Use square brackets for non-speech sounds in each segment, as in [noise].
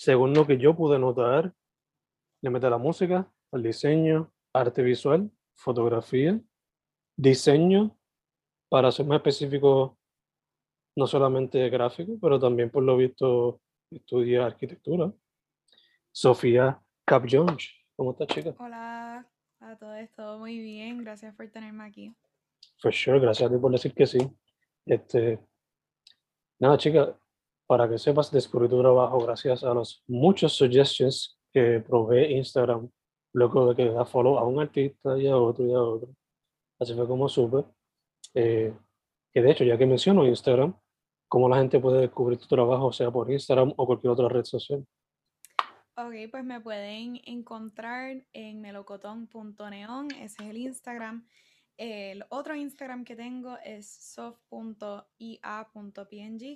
según lo que yo pude notar, le mete la música, el diseño, arte visual, fotografía, diseño, para ser más específico, no solamente gráfico, pero también por lo visto estudia arquitectura. Sofía Cap Jones. ¿Cómo estás, chica? Hola a todos, todo muy bien. Gracias por tenerme aquí. For sure, gracias a ti por decir que sí. Este, nada, chica, para que sepas, descubrí tu trabajo gracias a los muchos suggestions que provee Instagram luego de que da follow a un artista y a otro y a otro. Así fue como supe. Eh, que de hecho, ya que menciono Instagram, ¿cómo la gente puede descubrir tu trabajo, sea por Instagram o cualquier otra red social? Ok, pues me pueden encontrar en melocotón.neon, ese es el Instagram. El otro Instagram que tengo es soft.ia.png,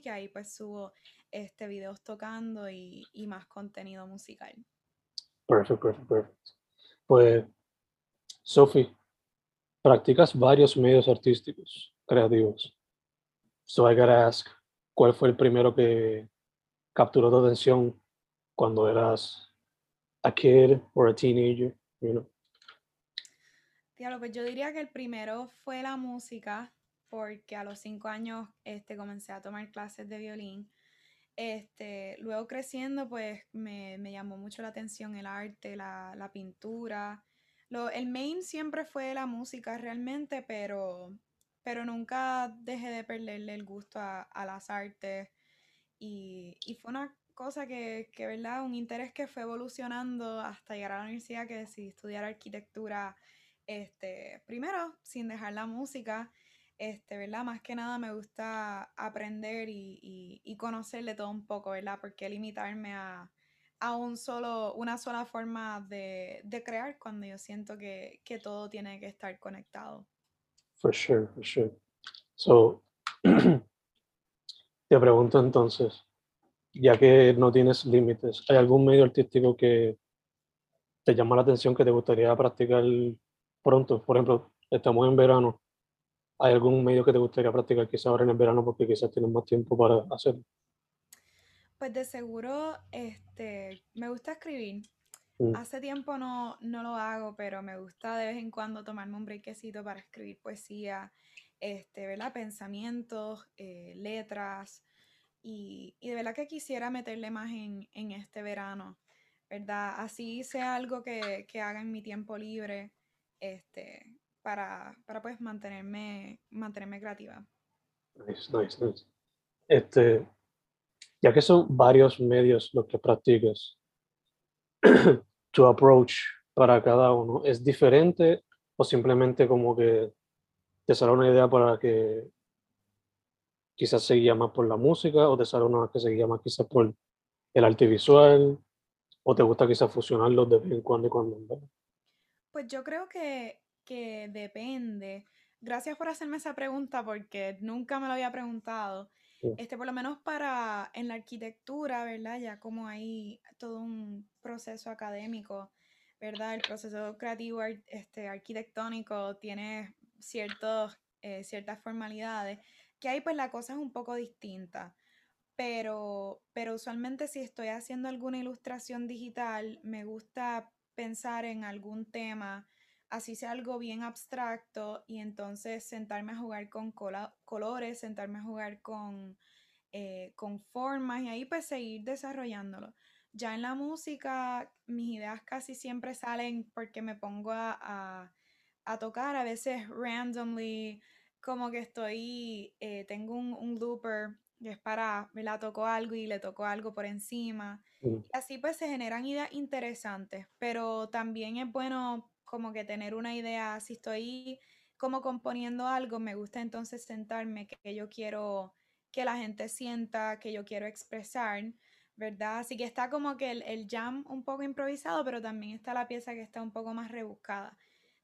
que ahí pues subo este videos tocando y, y más contenido musical. Perfecto, perfecto, perfecto. Pues, Sophie, practicas varios medios artísticos, creativos. So I gotta ask, ¿cuál fue el primero que capturó tu atención cuando eras a kid or a teenager, you know? Diablo, pues yo diría que el primero fue la música, porque a los cinco años este, comencé a tomar clases de violín. Este, luego creciendo, pues me, me llamó mucho la atención el arte, la, la pintura. Lo, el main siempre fue la música realmente, pero, pero nunca dejé de perderle el gusto a, a las artes. Y, y, fue una cosa que, que, ¿verdad? Un interés que fue evolucionando hasta llegar a la universidad, que decidí estudiar arquitectura, este, primero, sin dejar la música, este, ¿verdad? Más que nada me gusta aprender y, y, y todo un poco, ¿verdad? Porque limitarme a, a un solo, una sola forma de, de crear cuando yo siento que, que, todo tiene que estar conectado. For sure, for sure. So, [clears throat] te pregunto entonces, ya que no tienes límites, ¿hay algún medio artístico que te llama la atención que te gustaría practicar pronto? Por ejemplo, estamos en verano. ¿Hay algún medio que te gustaría practicar quizás ahora en el verano porque quizás tienes más tiempo para hacerlo? Pues de seguro, este, me gusta escribir. Mm. Hace tiempo no, no lo hago, pero me gusta de vez en cuando tomarme un brequecito para escribir poesía, este, ¿verdad? Pensamientos, eh, letras. Y, y, de verdad que quisiera meterle más en, en, este verano, ¿verdad? Así sea algo que, que haga en mi tiempo libre, este, para, para pues mantenerme, mantenerme creativa. Nice, nice, nice. Este, ya que son varios medios los que practicas, [clears throat] tu approach para cada uno es diferente o simplemente como que te sale una idea para que quizás se guía más por la música o te sale una que se guía más quizás por el arte visual o te gusta quizás fusionarlos de vez en cuando y cuando. Pues yo creo que, que depende. Gracias por hacerme esa pregunta porque nunca me lo había preguntado. Este, por lo menos para en la arquitectura, ¿verdad? Ya como hay todo un proceso académico, ¿verdad? El proceso creativo este, arquitectónico tiene ciertos, eh, ciertas formalidades, que ahí pues la cosa es un poco distinta. Pero, pero usualmente si estoy haciendo alguna ilustración digital, me gusta pensar en algún tema, así sea algo bien abstracto, y entonces sentarme a jugar con colores, sentarme a jugar con, eh, con formas y ahí pues seguir desarrollándolo. Ya en la música, mis ideas casi siempre salen porque me pongo a, tocar, a veces randomly, como que estoy, eh, tengo un, un looper que es para, me la tocó algo y le tocó algo por encima. Mm. Y así pues se generan ideas interesantes, pero también es bueno como que tener una idea, si estoy como componiendo algo, me gusta entonces sentarme que yo quiero que la gente sienta, que yo quiero expresar, ¿verdad? Así que está como que el, el jam un poco improvisado, pero también está la pieza que está un poco más rebuscada.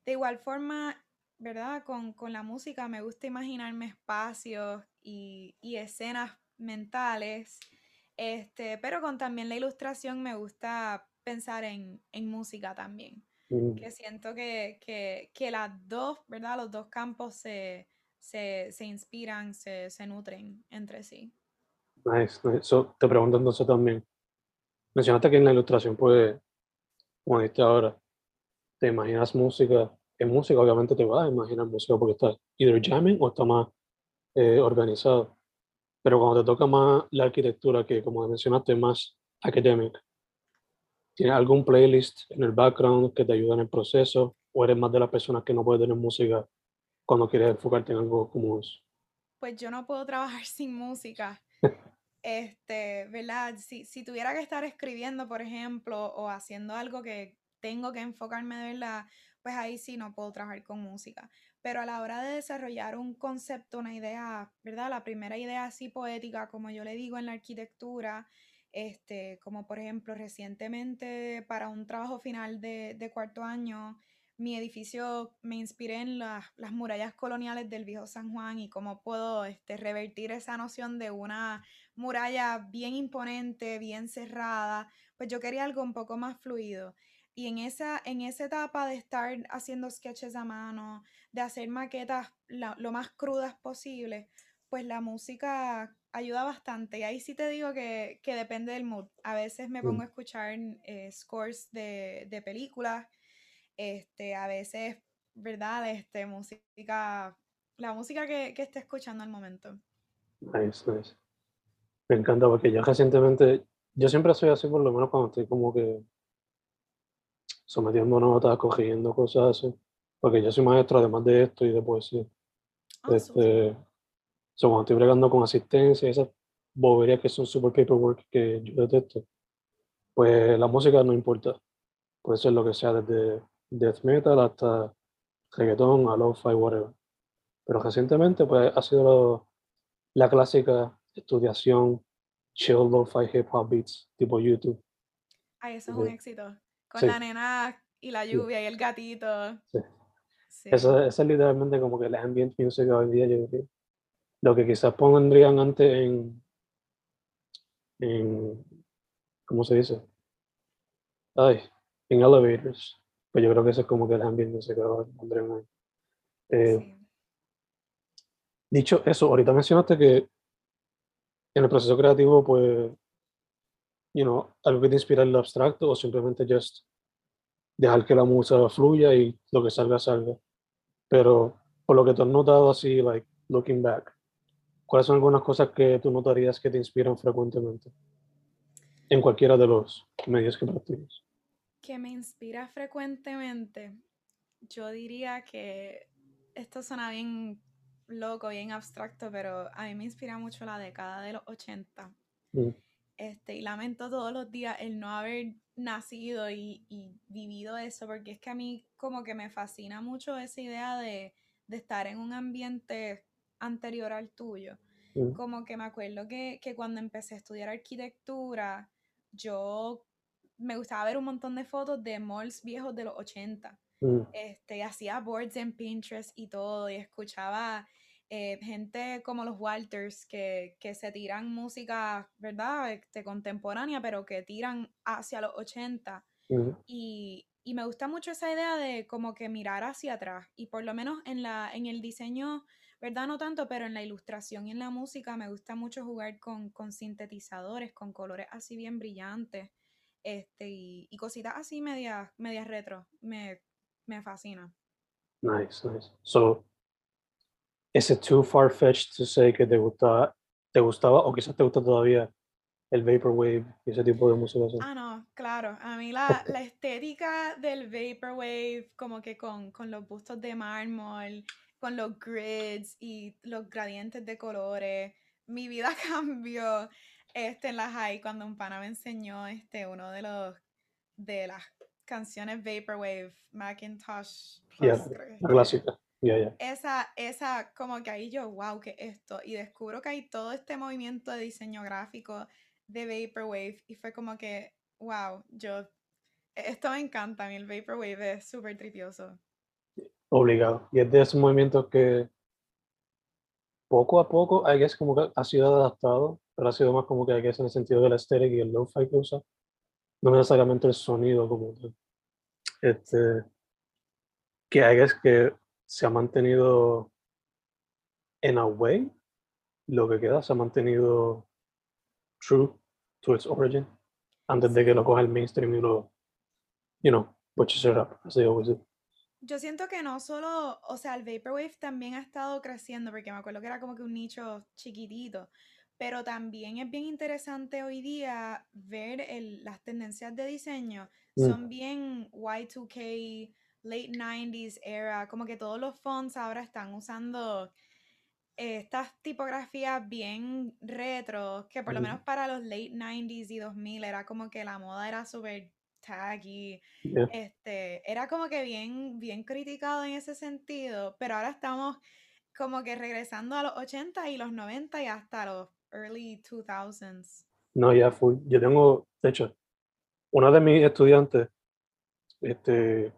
De igual forma, ¿verdad? Con, la música me gusta imaginarme espacios y, escenas mentales, este, pero con también la ilustración me gusta pensar en, música también. Mm. Que siento que, las dos, ¿verdad? Los dos campos se, inspiran, se, nutren entre sí. Nice, te pregunto entonces también. Mencionaste que en la ilustración, pues, como dijiste ahora, te imaginas música en música obviamente te vas a imaginar música porque está either jamming o está más eh, organizado. Pero cuando te toca más la arquitectura, que como mencionaste, más academic, ¿tienes algún playlist en el background que te ayuda en el proceso? ¿O eres más de las personas que no puede tener música cuando quieres enfocarte en algo como eso? Pues yo no puedo trabajar [laughs] sin música. este, ¿verdad? Si, si tuviera que estar escribiendo, por ejemplo, o haciendo algo que tengo que enfocarme de verdad, pues ahí sí no puedo trabajar con música. Pero a la hora de desarrollar un concepto, una idea, ¿verdad? La primera idea así poética, como yo le digo en la arquitectura, este, como por ejemplo recientemente para un trabajo final de, cuarto año, mi edificio me inspiré en las murallas coloniales del viejo San Juan y cómo puedo este, revertir esa noción de una muralla bien imponente, bien cerrada, pues yo quería algo un poco más fluido. Y en esa, en esa etapa de estar haciendo sketches a mano, de hacer maquetas lo más crudas posible, pues la música ayuda bastante. Y ahí sí te digo que, depende del mood. A veces me pongo a escuchar eh, scores de, películas, este, a veces, ¿verdad? Este, música, la música que, que esté escuchando al momento. Nice, nice. Me encanta porque yo recientemente, yo siempre soy así por lo menos cuando estoy como que sometiendo notas, cogiendo cosas así, porque yo soy maestro además de esto y de poesía. Ah, este, cuando estoy bregando con asistencia esas boberías que son super paperwork que yo detesto, pues la música no importa. Puede ser lo que sea, desde death metal hasta reggaeton, a lo-fi, whatever. Pero recientemente, pues ha sido la clásica estudiación chill lo-fi hip hop beats, tipo YouTube. Ay, eso es un éxito. Con la nena y la lluvia y el gatito. Sí. Eso, es literalmente como que el ambient music hoy día, yo creo. Lo que quizás pondrían antes en, en ¿cómo se dice? Ay, en elevators. Pues yo creo que eso es como que el ambient music ahora pondrían eh, Dicho eso, ahorita mencionaste que en el proceso creativo, pues you know, algo que te inspira en lo abstracto o simplemente just dejar que la música fluya y lo que salga, salga. Pero por lo que tú has notado así, like, looking back, ¿cuáles son algunas cosas que tú notarías que te inspiran frecuentemente? En cualquiera de los medios que practicas. Que me inspira frecuentemente. Yo diría que esto suena bien loco, bien abstracto, pero a mí me inspira mucho la década de los 80. Este, y lamento todos los días el no haber nacido y, vivido eso, porque es que a mí como que me fascina mucho esa idea de, estar en un ambiente anterior al tuyo. Como que me acuerdo que, cuando empecé a estudiar arquitectura, yo me gustaba ver un montón de fotos de malls viejos de los 80. Mm. Este, hacía boards en Pinterest y todo, y escuchaba eh, gente como los Walters que, que, se tiran música, ¿verdad? Este, contemporánea, pero que tiran hacia los 80. y, y, me gusta mucho esa idea de como que mirar hacia atrás. Y por lo menos en, la, en el diseño, ¿verdad? No tanto, pero en la ilustración y en la música me gusta mucho jugar con, con sintetizadores, con colores así bien brillantes. Este, y, y cositas así medias, medias retro. Me, me fascina. Nice, nice. So, it too far-fetched to say que te gustaba, te gustaba o quizás te gusta todavía el Vaporwave y ese tipo de música? Ah, no, claro. A mí la, la estética del Vaporwave, como que con, con los bustos de mármol, con los grids y los gradientes de colores, mi vida [laughs] cambió este, en la high cuando un pana me enseñó este, uno de los de las canciones Vaporwave, Macintosh Plus. la clásica. Esa, esa, como que ahí yo, wow, que esto. Y descubro que hay todo este movimiento de diseño gráfico de Vaporwave. Y fue como que, wow, yo, e, esto me encanta. A mí el Vaporwave es súper tripioso. Obligado. Y es de esos movimientos que poco a poco, hay que es como que ha sido adaptado, pero ha sido más como que hay que en el sentido de la estética y el lo-fi que usa. No necesariamente el sonido como tal. Este, que hay que se ha mantenido en a way, lo que queda se ha mantenido true to its origin antes de que lo coja el mainstream y lo, you know, butches it up, as they always do. Yo siento que no solo, o sea, el Vaporwave también ha estado creciendo, porque me acuerdo que era como que un nicho chiquitito, pero también es bien interesante hoy día ver el, las tendencias de diseño. Mm. Son bien Y2K, late 90s era, como que todos los fonts ahora están usando estas tipografías bien retro, que por lo menos para los late 90s y 2000 era como que la moda era súper taggy, este, era como que bien, bien criticado en ese sentido, pero ahora estamos como que regresando a los 80 y los 90 y hasta los early 2000s. No, ya fui. Yo tengo, de hecho, una de mis estudiantes, este,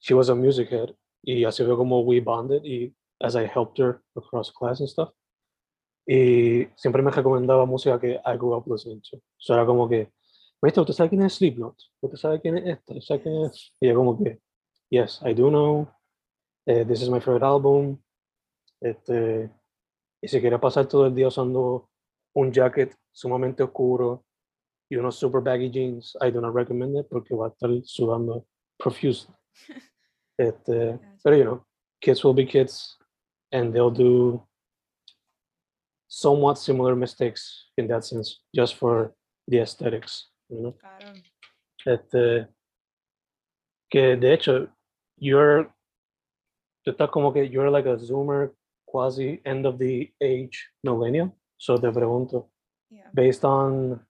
she was a music head y así fue como we bonded y as I helped her across class and stuff. Y siempre me recomendaba música que I grew up listening to. So era como que, ¿Viste? ¿Usted sabe quién es Slipknot? ¿Usted sabe quién es esta? ¿Usted sabe quién es? Y yo como que, yes, I do know. Uh, this is my favorite album. Este, y si quiere pasar todo el día usando un jacket sumamente oscuro y unos super baggy jeans, I do not recommend it porque va a estar sudando profusely. [laughs] Uh, este, pero, you know, kids will be kids and they'll do somewhat similar mistakes in that sense, just for the aesthetics. You know? Claro. Este, uh, que de hecho, you're, como que you're like a zoomer, quasi end of the age millennial. So te pregunto, yeah. based on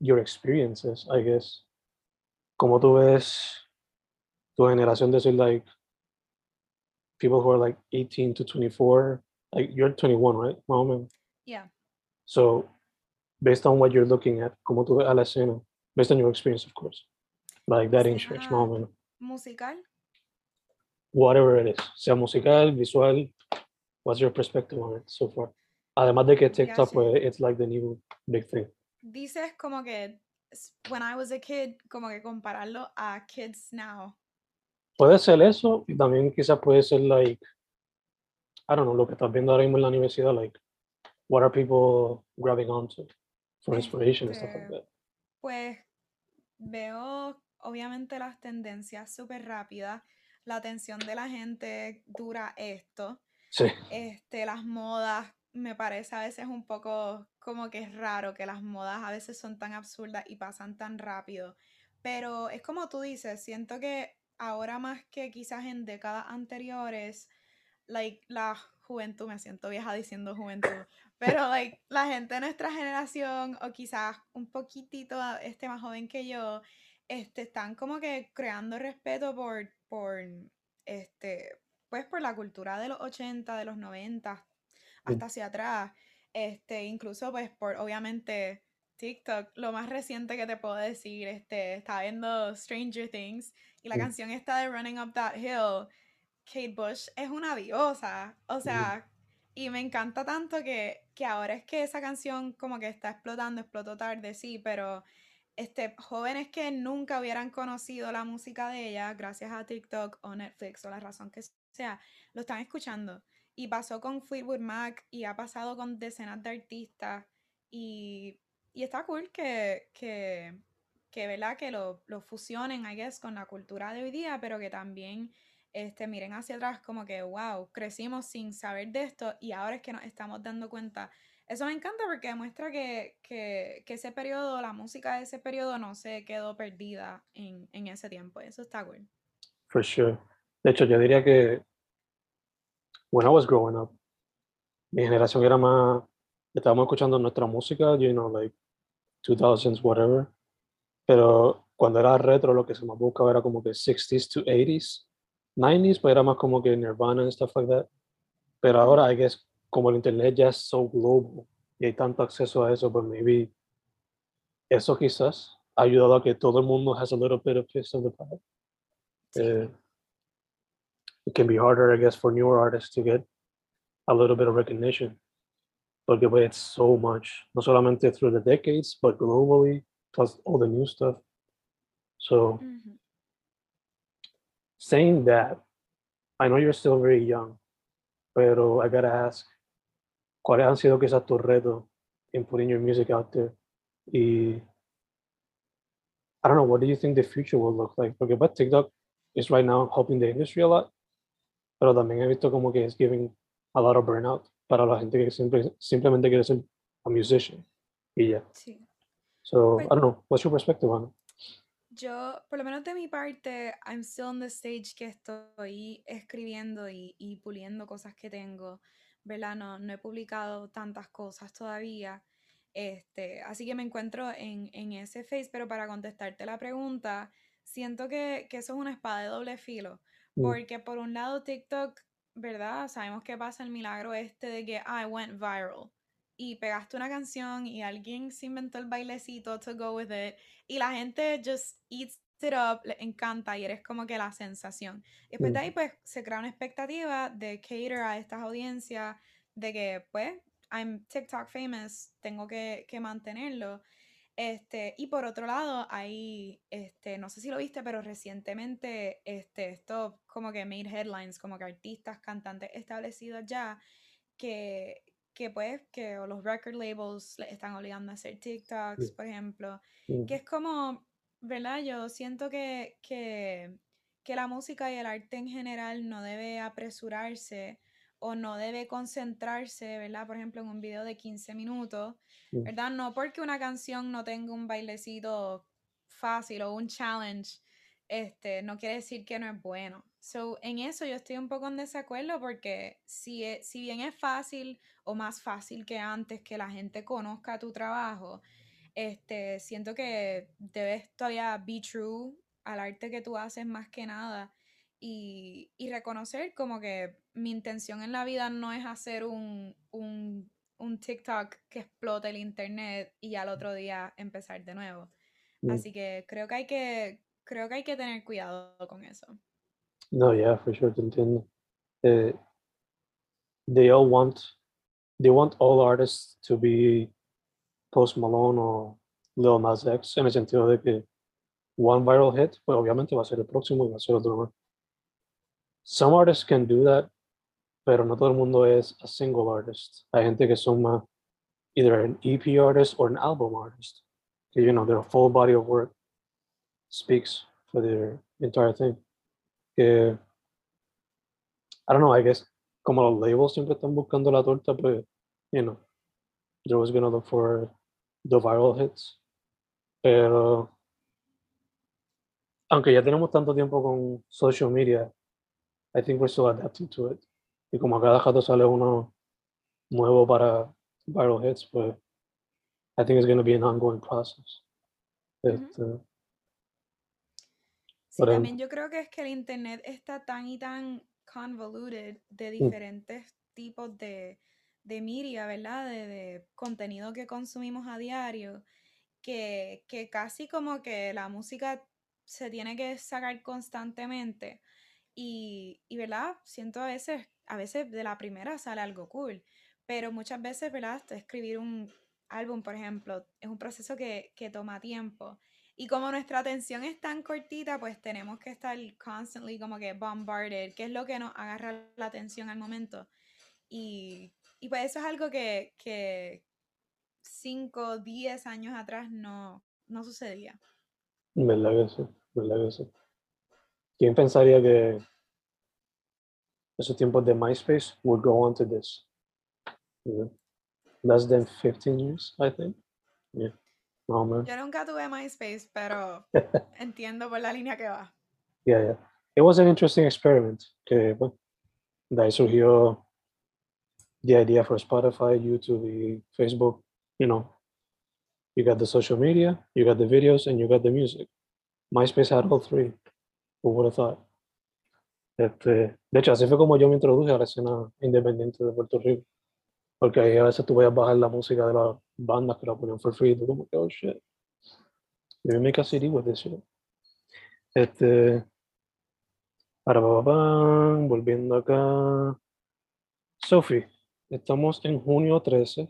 your experiences, I guess, ¿cómo tú ves tu generación decir like people who are like 18 to 24 like you're 21 right? Moment yeah. So based on what you're looking at como tú ves a la escena based on your experience of course. Like that range moment musical. Whatever it is sea musical visual what's your perspective on it so far? Además de que TikTok pues, it's like the new big thing. Dices como que when I was a kid como que compararlo a kids now Puede ser eso y también quizás puede ser like, I don't know, lo que estás viendo ahora mismo en la universidad, like, what are people grabbing onto for inspiration and stuff like este, that? Pues veo obviamente las tendencias súper rápidas, la atención de la gente dura esto. Sí. Este, las modas, me parece a veces un poco como que es raro que las modas a veces son tan absurdas y pasan tan rápido. Pero es como tú dices, siento que ahora más que quizás en décadas anteriores, like, la juventud, me siento vieja diciendo juventud, pero like, la gente de nuestra generación o quizás un poquitito este, más joven que yo, este, están como que creando respeto por, por, este, pues por la cultura de los 80, de los 90, hasta hacia atrás, este, incluso pues por obviamente TikTok, lo más reciente que te puedo decir, este, estaba viendo Stranger Things y la canción esta de Running Up That Hill, Kate Bush es una diosa. O sea, y me encanta tanto que, que ahora es que esa canción como que está explotando, explotó tarde, sí, pero este, jóvenes que nunca hubieran conocido la música de ella gracias a TikTok o Netflix o la razón que sea, lo están escuchando. Y pasó con Fleetwood Mac y ha pasado con decenas de artistas y, y está cool que, que, que, ¿verdad? que lo, lo, fusionen, I guess, con la cultura de hoy día, pero que también este, miren hacia atrás como que, wow, crecimos sin saber de esto y ahora es que nos estamos dando cuenta eso me encanta porque demuestra que, que, que, ese periodo, la música de ese periodo no se quedó perdida en, en ese tiempo. Eso está cool. For sure. De hecho, yo diría que when I was growing up, mi generación era más, estábamos escuchando nuestra música, you know, like 2000s, whatever. Pero cuando era retro, lo que se más buscaba era como que 60s to 80s, 90s, pues era más como que Nirvana and stuff like that. Pero ahora, I guess, como el internet ya es so global y hay tanto acceso a eso, pues maybe eso quizás ha ayudado a que todo el mundo has a little bit of piece of the pie. Uh, it can be harder, I guess, for newer artists to get a little bit of recognition. Porque pues, it's so much, no solamente through the decades, but globally, plus all the new stuff. So, mm -hmm. saying that, I know you're still very young, pero I gotta ask, cuáles han sido quizás tus retos in putting your music out there y I don't know what do you think the future will look like porque pues TikTok is right now helping the industry a lot pero también he visto como que es giving a lot of burnout para la gente que simple, simplemente quiere ser a musician y ya sí. so pues, I don't know what's your perspective on it yo, por lo menos de mi parte, I'm still on the stage que estoy escribiendo y, y puliendo cosas que tengo. ¿verdad? No, no he publicado tantas cosas todavía. Este, así que me encuentro en, en, ese face, pero para contestarte la pregunta, siento que, que eso es una espada de doble filo, mm. porque por un lado TikTok, ¿verdad? Sabemos que pasa el milagro este de que I went viral y pegaste una canción y alguien se inventó el bailecito to go with it y la gente just eats it up, le encanta y eres como que la sensación. Y después de ahí pues se crea una expectativa de cater a estas audiencias, de que pues I'm TikTok famous, tengo que, que mantenerlo. Este, y por otro lado, hay, este, no sé si lo viste, pero recientemente este, esto como que made headlines, como que artistas, cantantes establecidos ya, que, que pues, que los record labels le están obligando a hacer TikToks, por ejemplo, que es como, ¿verdad? Yo siento que, que, que, la música y el arte en general no debe apresurarse o no debe concentrarse, ¿verdad? Por ejemplo, en un video de 15 minutos, ¿verdad? No porque una canción no tenga un bailecito fácil o un challenge, este, no quiere decir que no es bueno. So, en eso yo estoy un poco en desacuerdo porque si, e, si bien es fácil o más fácil que antes que la gente conozca tu trabajo, este, siento que debes todavía be true al arte que tú haces más que nada y, y reconocer como que mi intención en la vida no es hacer un, un, un, TikTok que explote el internet y al otro día empezar de nuevo. Mm. Así que creo que hay que creo que hay que tener cuidado con eso. No, yeah, for sure, te entiendo. Eh, they all want they want all artists to be Post Malone o Lil Nas X, en el sentido de que one viral hit, pues obviamente va a ser el próximo y va a ser otro más. Some artists can do that, pero no todo el mundo es a single artist. Hay gente que son más either an EP artist or an album artist. Que, you know, their full body of work speaks for their entire thing. Que, I don't know, I guess, como los labels siempre están buscando la torta, pues, you know, they're always gonna look for the viral hits. Pero aunque ya tenemos tanto tiempo con social media, I think we're still adapting to it. Y como a cada rato sale uno nuevo para viral hits, pues I think it's going to be an ongoing process. Este, sí, también yo creo que es que el internet está tan y tan convoluted de mm. diferentes tipos de, de media, ¿verdad? De, contenido que consumimos a diario, que, que, casi como que la música se tiene que sacar constantemente. Y, y, ¿verdad? Siento a veces, a veces de la primera sale algo cool, pero muchas veces, ¿verdad? Escribir un álbum, por ejemplo, es un proceso que, que toma tiempo. Y como nuestra atención es tan cortita, pues tenemos que estar constantly como que bombarded, que es lo que nos agarra la atención al momento. Y, y pues eso es algo que, que 5, 10 años atrás no, no sucedía. ¿Verdad que sí? ¿Verdad que sí? ¿Quién pensaría que esos tiempos de MySpace would go on to this? Yeah. Less than 15 years, I think. Yeah. Oh, man. Yo nunca tuve MySpace, pero [laughs] entiendo por la línea que va. Yeah, yeah. It was an interesting experiment. Que, bueno, de ahí surgió the idea for Spotify, YouTube Facebook. You know, you got the social media, you got the videos, and you got the music. MySpace had all three. Who would have thought? Este, de hecho, así fue como yo me introduje a la escena independiente de Puerto Rico. Porque ahí a veces tú a bajar la música de las bandas que la ponían for free. Y tú como que, oh shit. Let me make a CD with this shit. Este. Para volviendo acá. Sophie, estamos en junio 13,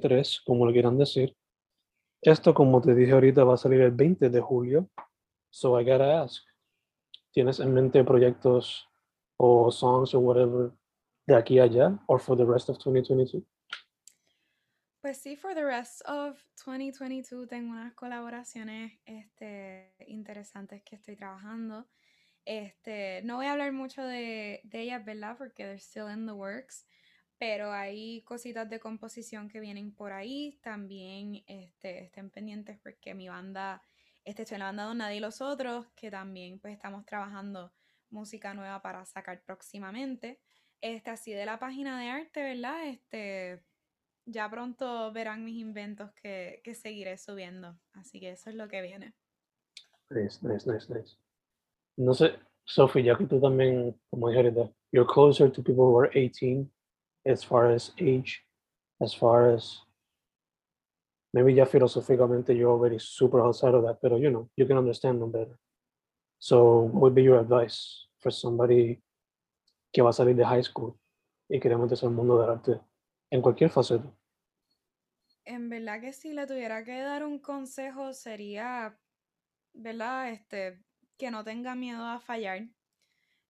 13, como lo quieran decir. Esto, como te dije ahorita, va a salir el 20 de julio. So I gotta ask, ¿tienes en mente proyectos o songs o whatever de aquí a allá or for the rest of 2022? Pues sí, for the rest of 2022 tengo unas colaboraciones este, interesantes que estoy trabajando. Este, no voy a hablar mucho de, de ellas, ¿verdad? Porque they're still in the works pero hay cositas de composición que vienen por ahí. También este, estén pendientes porque mi banda, este, estoy en la banda y los Otros, que también pues estamos trabajando música nueva para sacar próximamente. Este, así de la página de arte, ¿verdad? Este, ya pronto verán mis inventos que, que seguiré subiendo. Así que eso es lo que viene. Nice, nice, nice, nice. No sé, Sophie, ya que tú también, como dije ahorita, you're closer to people who are 18 as far as age, as far as maybe ya filosóficamente you're already super outside of that, but you know, you can understand them better. So what would be your advice for somebody que va a salir de high school y quiere meterse al mundo del arte en cualquier faceta? En verdad que si le tuviera que dar un consejo sería, ¿verdad? Este, que no tenga miedo a fallar,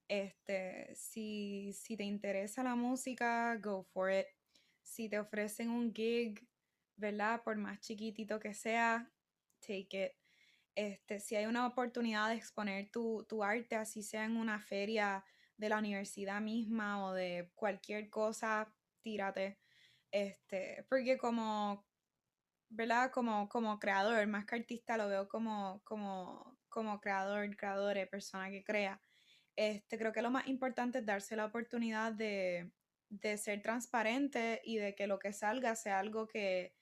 este, si, si te interesa la música, go for it. Si te ofrecen un gig, ¿verdad? Por más chiquitito que sea, take it. Este, si hay una oportunidad de exponer tu, tu arte, así sea en una feria de la universidad misma o de cualquier cosa, tírate. Este, porque como, ¿verdad? Como, como creador, más que artista, lo veo como, como, como creador, creador, persona que crea este, creo que lo más importante es darse la oportunidad de, ser transparente y de que lo que salga sea algo que,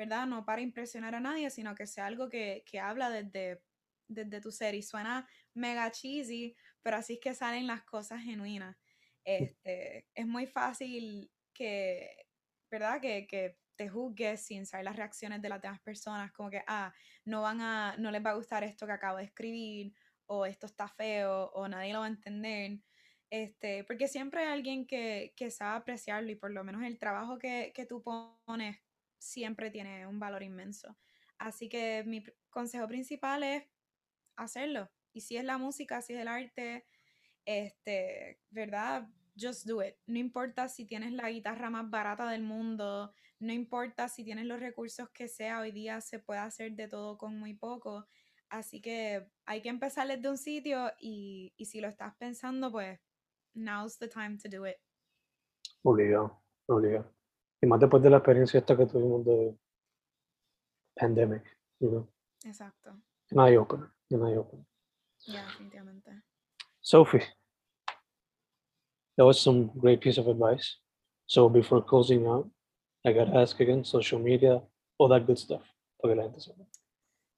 ¿verdad? No para impresionar a nadie, sino que sea algo que, habla desde, desde tu ser. Y suena mega cheesy, pero así es que salen las cosas genuinas. Este, es muy fácil que, ¿verdad? Que, que te juzgues sin saber las reacciones de las demás personas, como que, ah, no van a, no les va a gustar esto que acabo de escribir, o esto está feo o nadie lo va a entender. Este, porque siempre hay alguien que, que sabe apreciarlo y por lo menos el trabajo que, que tú pones siempre tiene un valor inmenso. Así que mi consejo principal es hacerlo. Y si es la música, si es el arte, este, ¿verdad? Just do it. No importa si tienes la guitarra más barata del mundo, no importa si tienes los recursos que sea, hoy día se puede hacer de todo con muy poco. Así que hay que empezar desde un sitio y, y si lo estás pensando, pues now's the time to do it. Obligado, obligado. Y más después de la experiencia esta que tuvimos de pandemic, you know. Exacto. An eye opener, an eye opener. Yeah, definitivamente. Sophie, that was some great piece of advice. So before closing out, I gotta ask again, social media, all that good stuff. Para que la gente sepa.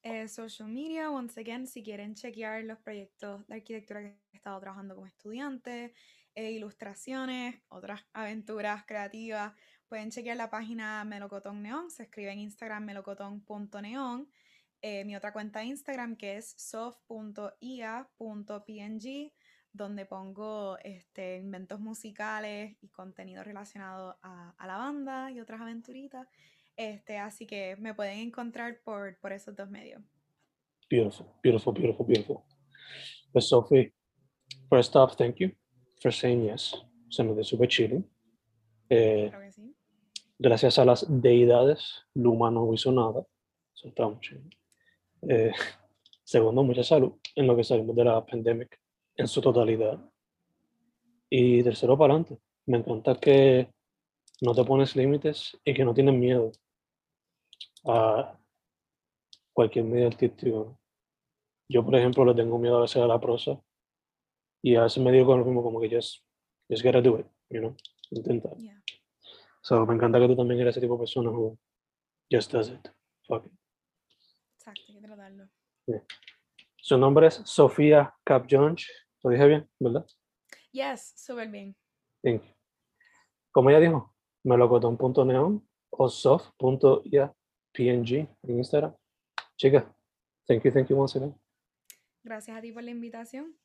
Eh, social media, once again, si quieren chequear los proyectos de arquitectura que he estado trabajando como estudiante, e ilustraciones, otras aventuras creativas, pueden chequear la página Melocotón Neón, se escribe en Instagram melocotón.neon, eh, mi otra cuenta de Instagram que es soft.ia.png donde pongo este, inventos musicales y contenido relacionado a, a la banda y otras aventuritas. Este, así que me pueden encontrar por, por esos dos medios. Beautiful, beautiful, beautiful, beautiful. Pues Sophie, first off, thank you for saying yes. Se me dio super chilling. Eh, que sí. Gracias a las deidades, Luma no hizo nada. Eso está muy chido. Eh, [laughs] segundo, mucha salud en lo que salimos de la pandemia en su totalidad. Y tercero, para adelante. Me encanta que no te pones límites y que no tienes miedo a cualquier medio artístico. Yo, por ejemplo, le tengo miedo a veces a la prosa y a veces me digo con lo mismo como que just, just gotta do it, you know, intenta. Yeah. So, me encanta que tú también eres ese tipo de persona who just does it. Fuck it. Exacto, hay que tratarlo. Su nombre es Sofía Capjones. Lo dije bien, ¿verdad? Yes, súper bien. Thank you. Como ella dijo, melocotón.neon o soft.ia png en Instagram. Chica, thank you, thank you once again. Gracias a ti por la invitación.